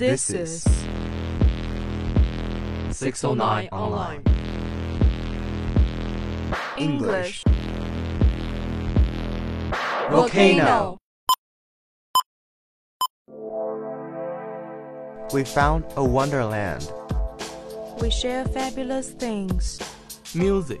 This is 609 Online. English. Volcano. We found a wonderland. We share fabulous things. Music.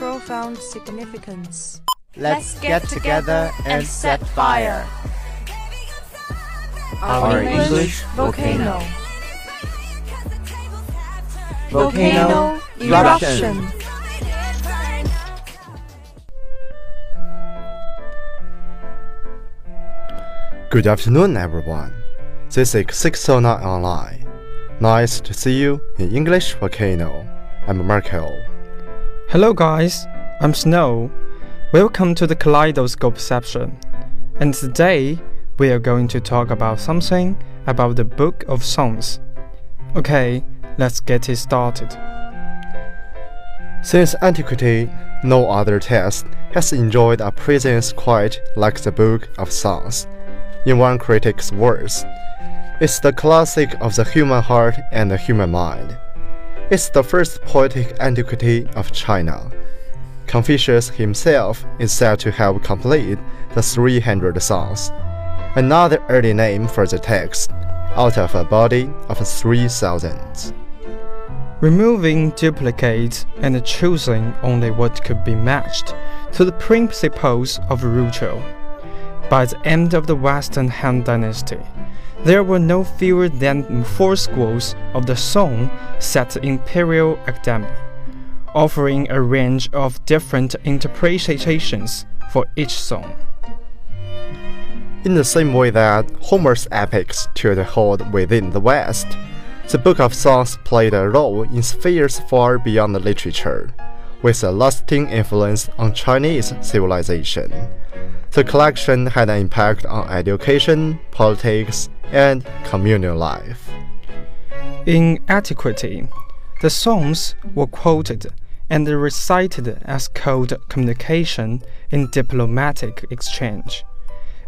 Profound significance. Let's get together and set fire. Our, English English volcano. Volcano eruption. Good afternoon, everyone. This is 609 Online. Nice to see you in English Volcano. I'm Markel. Hello, guys. I'm Snow. Welcome to the Kaleidoscope section. And today we are going to talk about something about the Book of Songs. Okay, let's get it started. Since antiquity, no other text has enjoyed a presence quite like the Book of Songs. In one critic's words, it's the classic of the human heart and the human mind. It's the first poetic antiquity of China. Confucius himself is said to have completed the 300 songs, another early name for the text, out of a body of 3,000. Removing duplicates and choosing only what could be matched to the principles of ritual. By the end of the Western Han Dynasty, there were no fewer than four schools of the song set Imperial Academy, offering a range of different interpretations for each song. In the same way that Homer's epics took hold within the West, the Book of Songs played a role in spheres far beyond literature, with a lasting influence on Chinese civilization. The collection had an impact on education, politics, and communal life. In antiquity, the songs were quoted and recited as code communication in diplomatic exchange,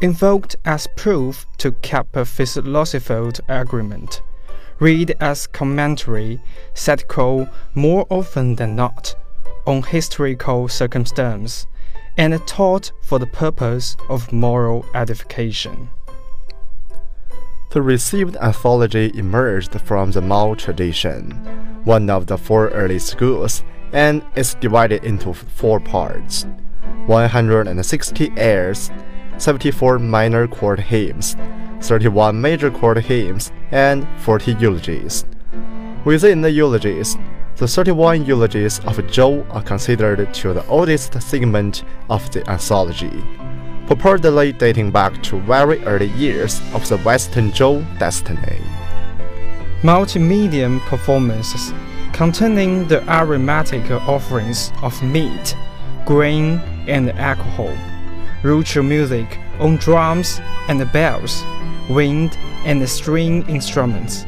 invoked as proof to keep a philosophical agreement, read as commentary, said satirical more often than not on historical circumstance, and taught for the purpose of moral edification. The received anthology emerged from the Mao tradition, one of the four early schools, and is divided into four parts 160 airs, 74 minor court hymns, 31 major court hymns, and 40 eulogies. Within the eulogies, the 31 eulogies of Zhou are considered to the oldest segment of the anthology, purportedly dating back to very early years of the Western Zhou dynasty. Multimedia performances containing the aromatic offerings of meat, grain, and alcohol, ritual music on drums and bells, wind and string instruments,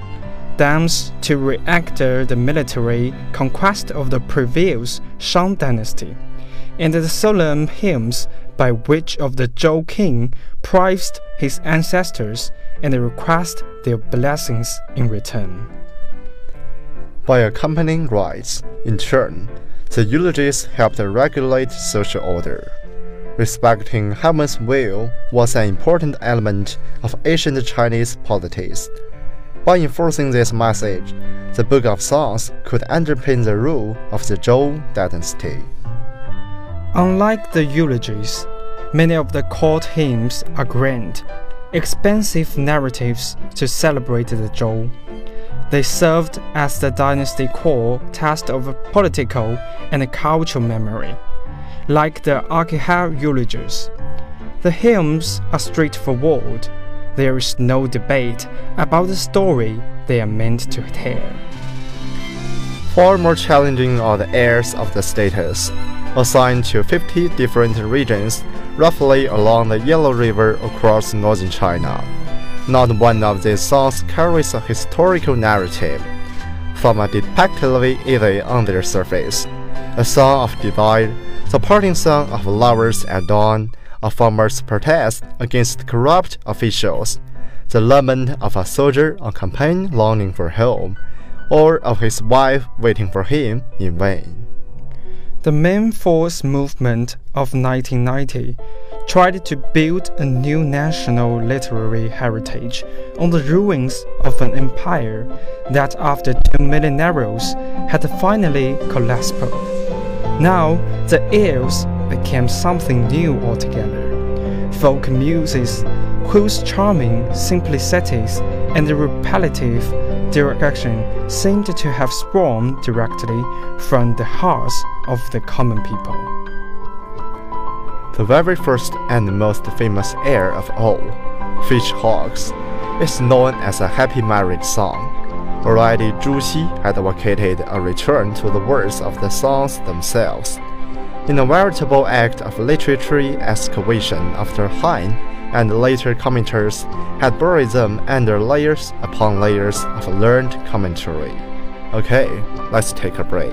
dance to reactor the military conquest of the previous Shang dynasty, and the solemn hymns by which of the Zhou king praised his ancestors and request their blessings in return. By accompanying rites, in turn, the eulogies helped regulate social order. Respecting heaven's will was an important element of ancient Chinese politics. By enforcing this message, the Book of Songs could underpin the rule of the Zhou dynasty. Unlike the eulogies, many of the court hymns are grand, expensive narratives to celebrate the Zhou. They served as the dynasty core test of political and cultural memory, like the Akihar eulogies. The hymns are straightforward. There is no debate about the story they are meant to tell. Far more challenging are the airs of the status, assigned to 50 different regions roughly along the Yellow River across northern China. Not one of these songs carries a historical narrative. from a depictively easy on their surface. A song of divide, the parting song of lovers at dawn, a farmer's protest against corrupt officials, the lament of a soldier on campaign longing for home, or of his wife waiting for him in vain. The May Fourth movement of 1990 tried to build a new national literary heritage on the ruins of an empire that after two millennia, had finally collapsed. Now the airs became something new altogether. Folk muses whose charming simplicities and repetitive direction seemed to have sprung directly from the hearts of the common people. The very first and most famous air of all, Fish Hawks, is known as a happy marriage song. Already Zhu Xi had advocated a return to the words of the songs themselves. In a veritable act of literary excavation after Han and later commenters had buried them under layers upon layers of learned commentary. Okay, let's take a break.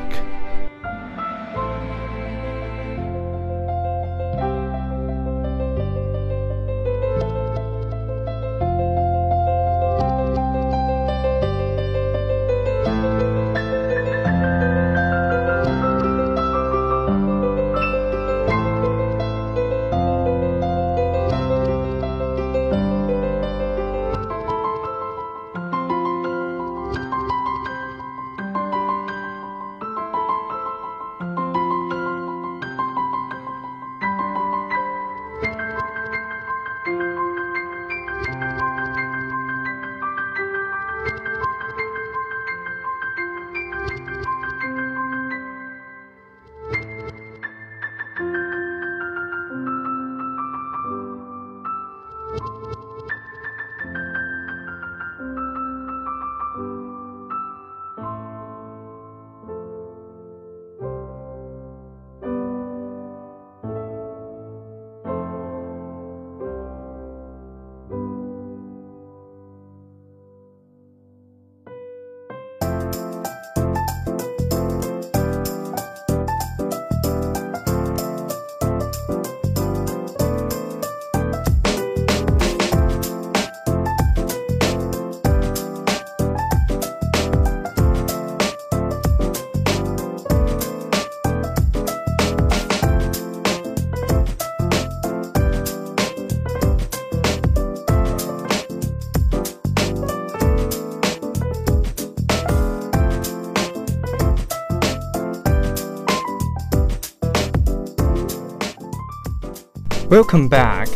Welcome back.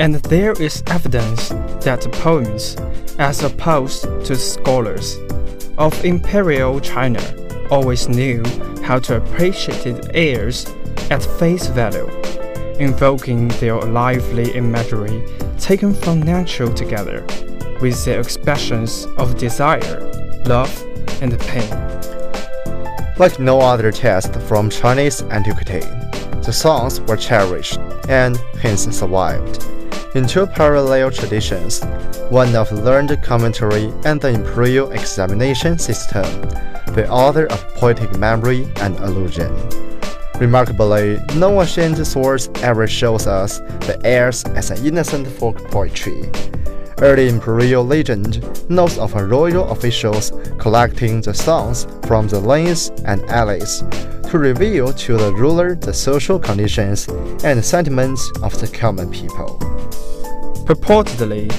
And there is evidence that poems, as opposed to scholars of imperial China, always knew how to appreciate airs at face value, invoking their lively imagery taken from nature together with their expressions of desire, love, and pain. Like no other text from Chinese antiquity, the songs were cherished and hence survived. In two parallel traditions, one of learned commentary and the imperial examination system, the other of poetic memory and allusion. Remarkably, no ancient source ever shows us the airs as an innocent folk poetry. Early imperial legend knows of royal officials collecting the songs from the lanes and alleys to reveal to the ruler the social conditions and sentiments of the common people. Purportedly,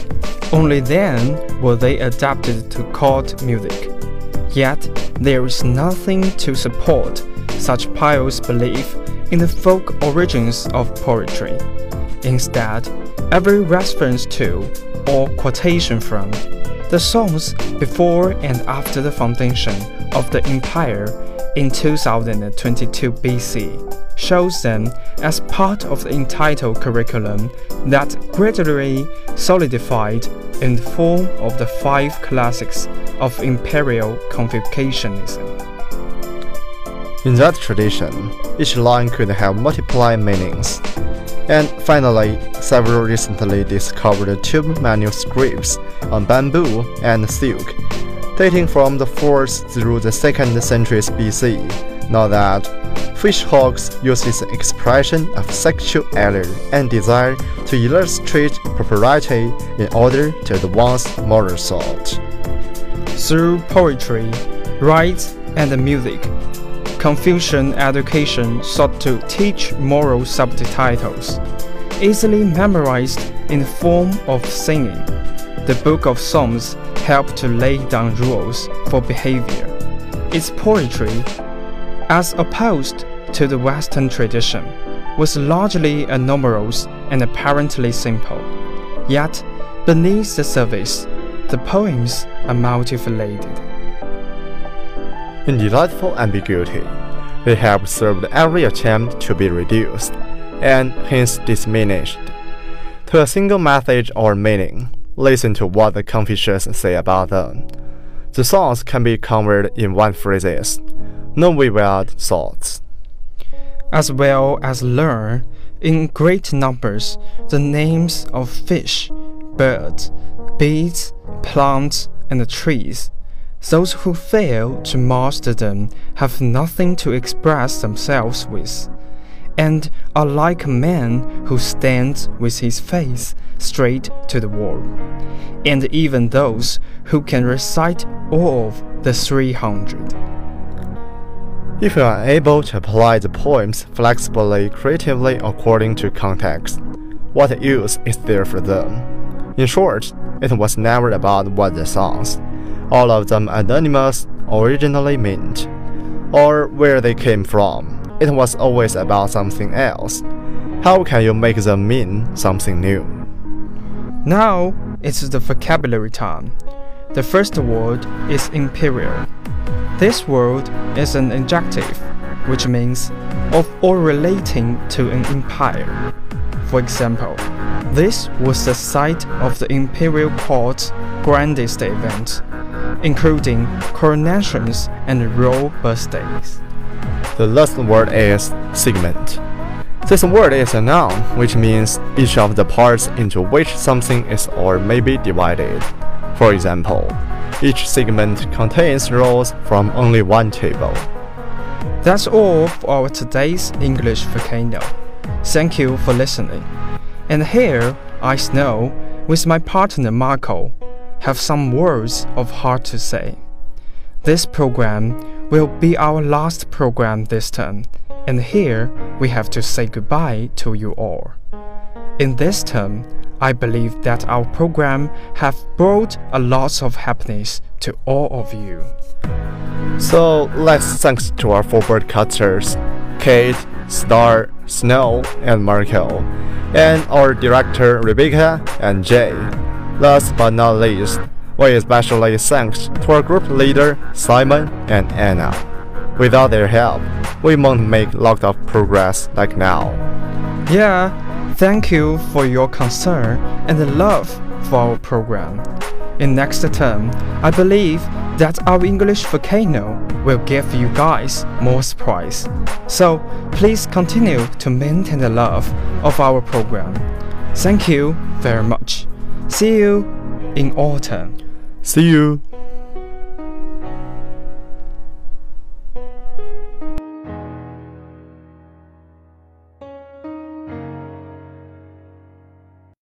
only then were they adapted to court music. Yet, there is nothing to support such pious belief in the folk origins of poetry. Instead, every reference to, or quotation from, the songs before and after the foundation of the empire in 2022 BC shows them as part of the entitled curriculum that gradually solidified in the form of the five classics of imperial Confucianism. In that tradition, each line could have multiple meanings. And finally, several recently discovered tube manuscripts on bamboo and silk, dating from the 4th through the 2nd centuries BC, know that Fishhawks uses the expression of sexual allure and desire to illustrate propriety in order to advance moral thought. Through poetry, rite, and music, Confucian education sought to teach moral subtitles, easily memorized in the form of singing. The Book of Songs helped to lay down rules for behavior. Its poetry, as opposed to the Western tradition, was largely anomalous and apparently simple. Yet, beneath the surface, the poems are multifaceted. In delightful ambiguity, they have served every attempt to be reduced, and hence diminished, to a single message or meaning. Listen to what the Confucians say about them. The songs can be covered in one phrase, no wayward thoughts. As well as learn in great numbers the names of fish, birds, beasts, plants, and trees those who fail to master them have nothing to express themselves with, and are like a man who stands with his face straight to the wall. And even those who can recite all of the 300. If you are able to apply the poems flexibly, creatively, according to context, what use is there for them? In short, it was never about what the songs, all of them anonymous, originally meant, or where they came from. It was always about something else. How can you make them mean something new? Now it's the vocabulary time. The first word is imperial. This word is an adjective, which means of or relating to an empire. For example, this was the site of the imperial court's grandest event, including coronations and royal birthdays. The last word is segment. This word is a noun, which means each of the parts into which something is or may be divided. For example, each segment contains rows from only one table. That's all for our today's English volcano. Thank you for listening. And here I Snow, with my partner Marco, have some words of heart to say. This program will be our last program this term, and here we have to say goodbye to you all. In this term, I believe that our program have brought a lot of happiness to all of you. So let's thanks to our four broadcasters, Kate, Star, Snow, and Marco, and our director Rebecca and Jay. Last but not least, we especially thanks to our group leader Simon and Anna. Without their help, we won't make a lot of progress like now. Yeah, thank you for your concern and the love for our program. In next term, I believe that our English volcano will give you guys more surprise. So please continue to maintain the love of our program. Thank you very much. See you in autumn. See you.